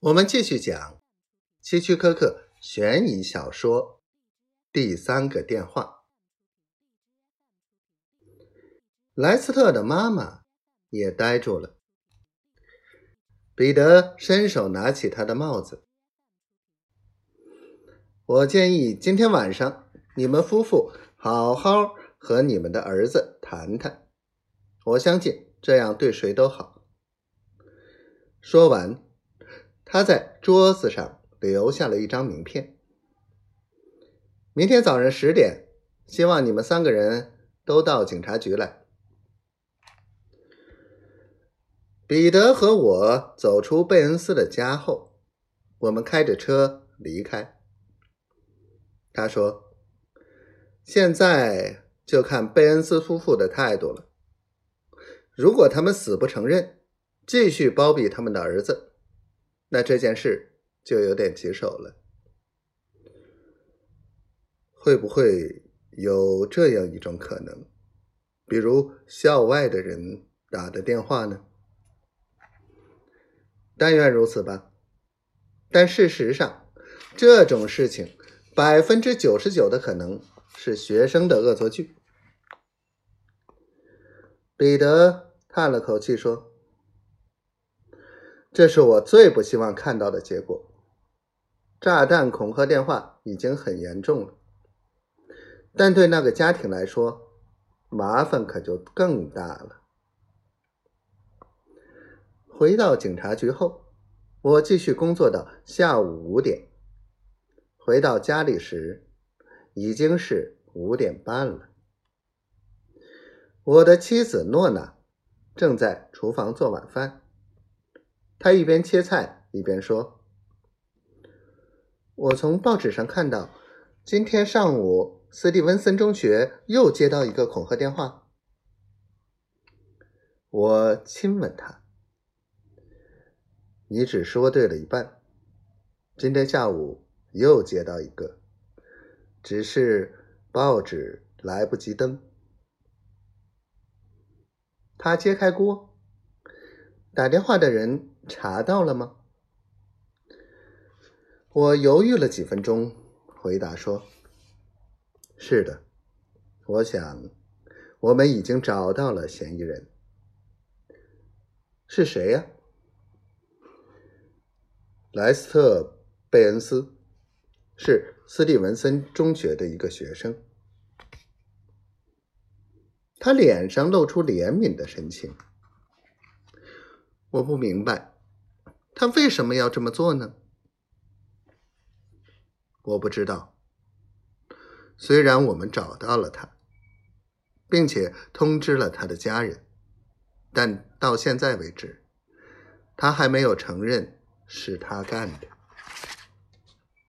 我们继续讲希区柯克悬疑小说《第三个电话》。莱斯特的妈妈也呆住了。彼得伸手拿起他的帽子。我建议今天晚上你们夫妇好好和你们的儿子谈谈，我相信这样对谁都好。说完。他在桌子上留下了一张名片。明天早上十点，希望你们三个人都到警察局来。彼得和我走出贝恩斯的家后，我们开着车离开。他说：“现在就看贝恩斯夫妇的态度了。如果他们死不承认，继续包庇他们的儿子。”那这件事就有点棘手了。会不会有这样一种可能，比如校外的人打的电话呢？但愿如此吧。但事实上，这种事情百分之九十九的可能是学生的恶作剧。彼得叹了口气说。这是我最不希望看到的结果。炸弹恐吓电话已经很严重了，但对那个家庭来说，麻烦可就更大了。回到警察局后，我继续工作到下午五点。回到家里时，已经是五点半了。我的妻子诺娜正在厨房做晚饭。他一边切菜一边说：“我从报纸上看到，今天上午斯蒂文森中学又接到一个恐吓电话。”我亲吻他：“你只说对了一半。今天下午又接到一个，只是报纸来不及登。”他揭开锅，打电话的人。查到了吗？我犹豫了几分钟，回答说：“是的，我想我们已经找到了嫌疑人。是谁呀？莱斯特·贝恩斯，是斯蒂文森中学的一个学生。他脸上露出怜悯的神情。我不明白。”他为什么要这么做呢？我不知道。虽然我们找到了他，并且通知了他的家人，但到现在为止，他还没有承认是他干的。